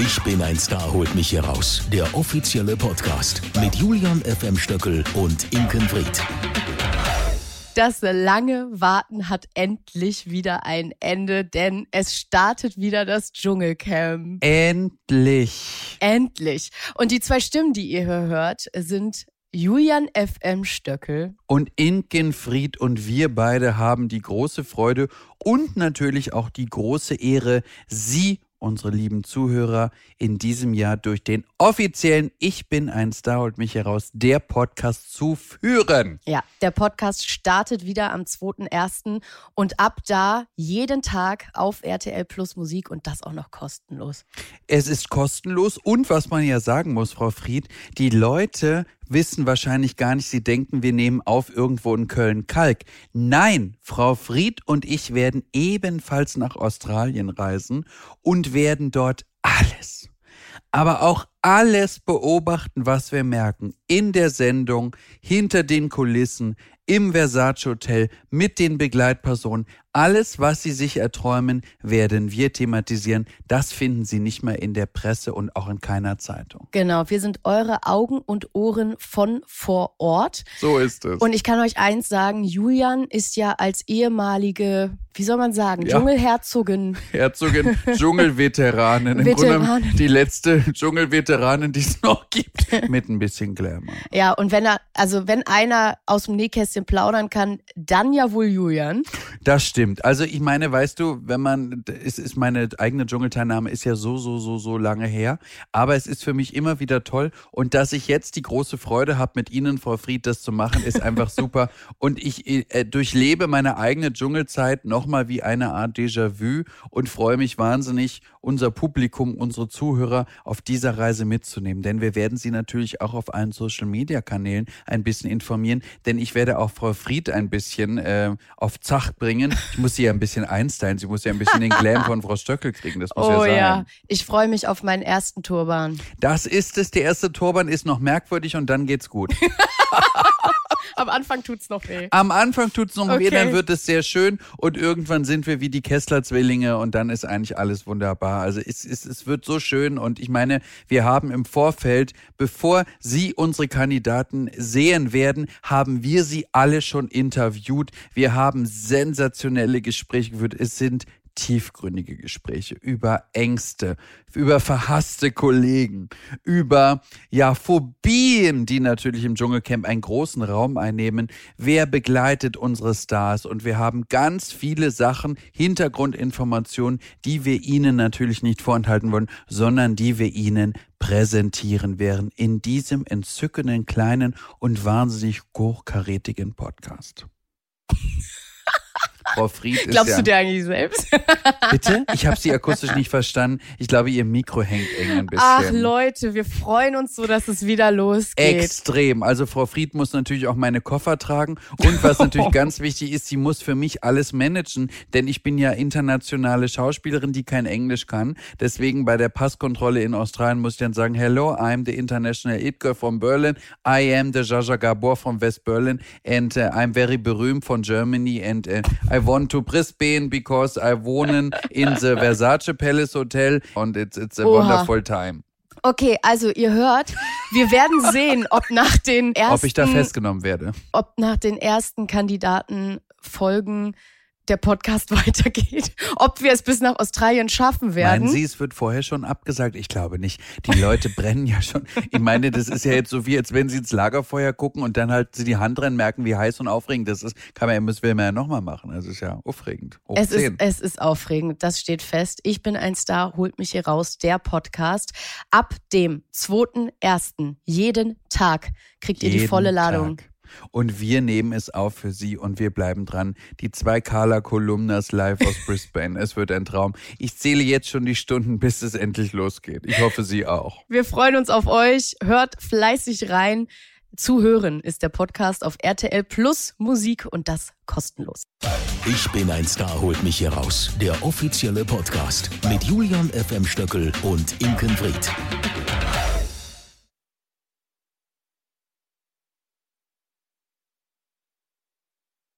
Ich bin ein Star, holt mich hier raus. Der offizielle Podcast mit Julian FM Stöckel und Inken Fried. Das lange Warten hat endlich wieder ein Ende, denn es startet wieder das Dschungelcamp. Endlich. Endlich. Und die zwei Stimmen, die ihr hier hört, sind Julian FM Stöckel und Inken Fried und wir beide haben die große Freude und natürlich auch die große Ehre, Sie unsere lieben Zuhörer in diesem Jahr durch den offiziellen Ich bin ein Star holt mich heraus, der Podcast zu führen. Ja, der Podcast startet wieder am 2.1. und ab da jeden Tag auf RTL Plus Musik und das auch noch kostenlos. Es ist kostenlos und was man ja sagen muss, Frau Fried, die Leute wissen wahrscheinlich gar nicht, sie denken, wir nehmen auf irgendwo in Köln-Kalk. Nein, Frau Fried und ich werden ebenfalls nach Australien reisen und werden dort alles, aber auch alles beobachten, was wir merken. In der Sendung, hinter den Kulissen, im Versace Hotel, mit den Begleitpersonen. Alles, was Sie sich erträumen, werden wir thematisieren. Das finden Sie nicht mehr in der Presse und auch in keiner Zeitung. Genau, wir sind eure Augen und Ohren von vor Ort. So ist es. Und ich kann euch eins sagen, Julian ist ja als ehemalige, wie soll man sagen, ja. Dschungelherzogin. Herzogin, Dschungelveteranin. Im Veteranin. Grunde die letzte Dschungelveteranin, die es noch gibt. Mit ein bisschen Glamour. Ja, und wenn er, also wenn einer aus dem Nähkästchen plaudern kann, dann ja wohl Julian. Das stimmt stimmt. Also ich meine, weißt du, wenn man, es ist meine eigene Dschungelteilnahme ist ja so, so, so, so lange her. Aber es ist für mich immer wieder toll. Und dass ich jetzt die große Freude habe, mit Ihnen, Frau Fried, das zu machen, ist einfach super. Und ich äh, durchlebe meine eigene Dschungelzeit nochmal wie eine Art Déjà-vu und freue mich wahnsinnig, unser Publikum, unsere Zuhörer auf dieser Reise mitzunehmen. Denn wir werden Sie natürlich auch auf allen Social-Media-Kanälen ein bisschen informieren. Denn ich werde auch Frau Fried ein bisschen äh, auf Zach bringen. Ich muss sie ja ein bisschen einstylen. Sie muss ja ein bisschen den Glam von Frau Stöckel kriegen. Das muss oh, ja sein. ja, ich freue mich auf meinen ersten Turban. Das ist es. Der erste Turban ist noch merkwürdig und dann geht's gut. Am Anfang tut's noch weh. Am Anfang tut's noch okay. weh, dann wird es sehr schön und irgendwann sind wir wie die Kessler-Zwillinge und dann ist eigentlich alles wunderbar. Also es, es, es wird so schön und ich meine, wir haben im Vorfeld, bevor Sie unsere Kandidaten sehen werden, haben wir sie alle schon interviewt. Wir haben sensationelle Gespräche geführt. Es sind tiefgründige Gespräche über Ängste, über verhasste Kollegen, über ja Phobien, die natürlich im Dschungelcamp einen großen Raum einnehmen. Wer begleitet unsere Stars? Und wir haben ganz viele Sachen, Hintergrundinformationen, die wir Ihnen natürlich nicht vorenthalten wollen, sondern die wir Ihnen präsentieren werden in diesem entzückenden kleinen und wahnsinnig hochkarätigen Podcast. Frau Fried ist Glaubst ja, du dir eigentlich selbst? Bitte? Ich habe Sie akustisch nicht verstanden. Ich glaube, Ihr Mikro hängt eng ein bisschen. Ach Leute, wir freuen uns so, dass es wieder losgeht. Extrem. Also Frau Fried muss natürlich auch meine Koffer tragen. Und was natürlich ganz wichtig ist, sie muss für mich alles managen. Denn ich bin ja internationale Schauspielerin, die kein Englisch kann. Deswegen bei der Passkontrolle in Australien muss ich dann sagen, Hello, I'm the international it girl from Berlin. I am the Jaja Gabor from West Berlin. And uh, I'm very berühmt von Germany. And uh, I want to Brisbane because I wohnen in the Versace Palace Hotel and it's, it's a Oha. wonderful time. Okay, also ihr hört, wir werden sehen, ob nach den ersten. Ob ich da festgenommen werde. Ob nach den ersten Kandidaten Folgen der Podcast weitergeht, ob wir es bis nach Australien schaffen werden. Meinen Sie, es wird vorher schon abgesagt? Ich glaube nicht. Die Leute brennen ja schon. Ich meine, das ist ja jetzt so wie, als wenn Sie ins Lagerfeuer gucken und dann halt Sie die Hand rennen, merken, wie heiß und aufregend das ist. Kann man ja, müssen wir ja nochmal machen. Das ist ja aufregend. es ist, es ist aufregend. Das steht fest. Ich bin ein Star, holt mich hier raus. Der Podcast. Ab dem 2.1. jeden Tag kriegt jeden ihr die volle Ladung. Tag. Und wir nehmen es auf für Sie und wir bleiben dran. Die zwei Carla Kolumnas live aus Brisbane. es wird ein Traum. Ich zähle jetzt schon die Stunden, bis es endlich losgeht. Ich hoffe, Sie auch. Wir freuen uns auf euch. Hört fleißig rein. Zuhören ist der Podcast auf RTL Plus Musik und das kostenlos. Ich bin ein Star, holt mich hier raus. Der offizielle Podcast mit Julian FM Stöckel und Inken Fried.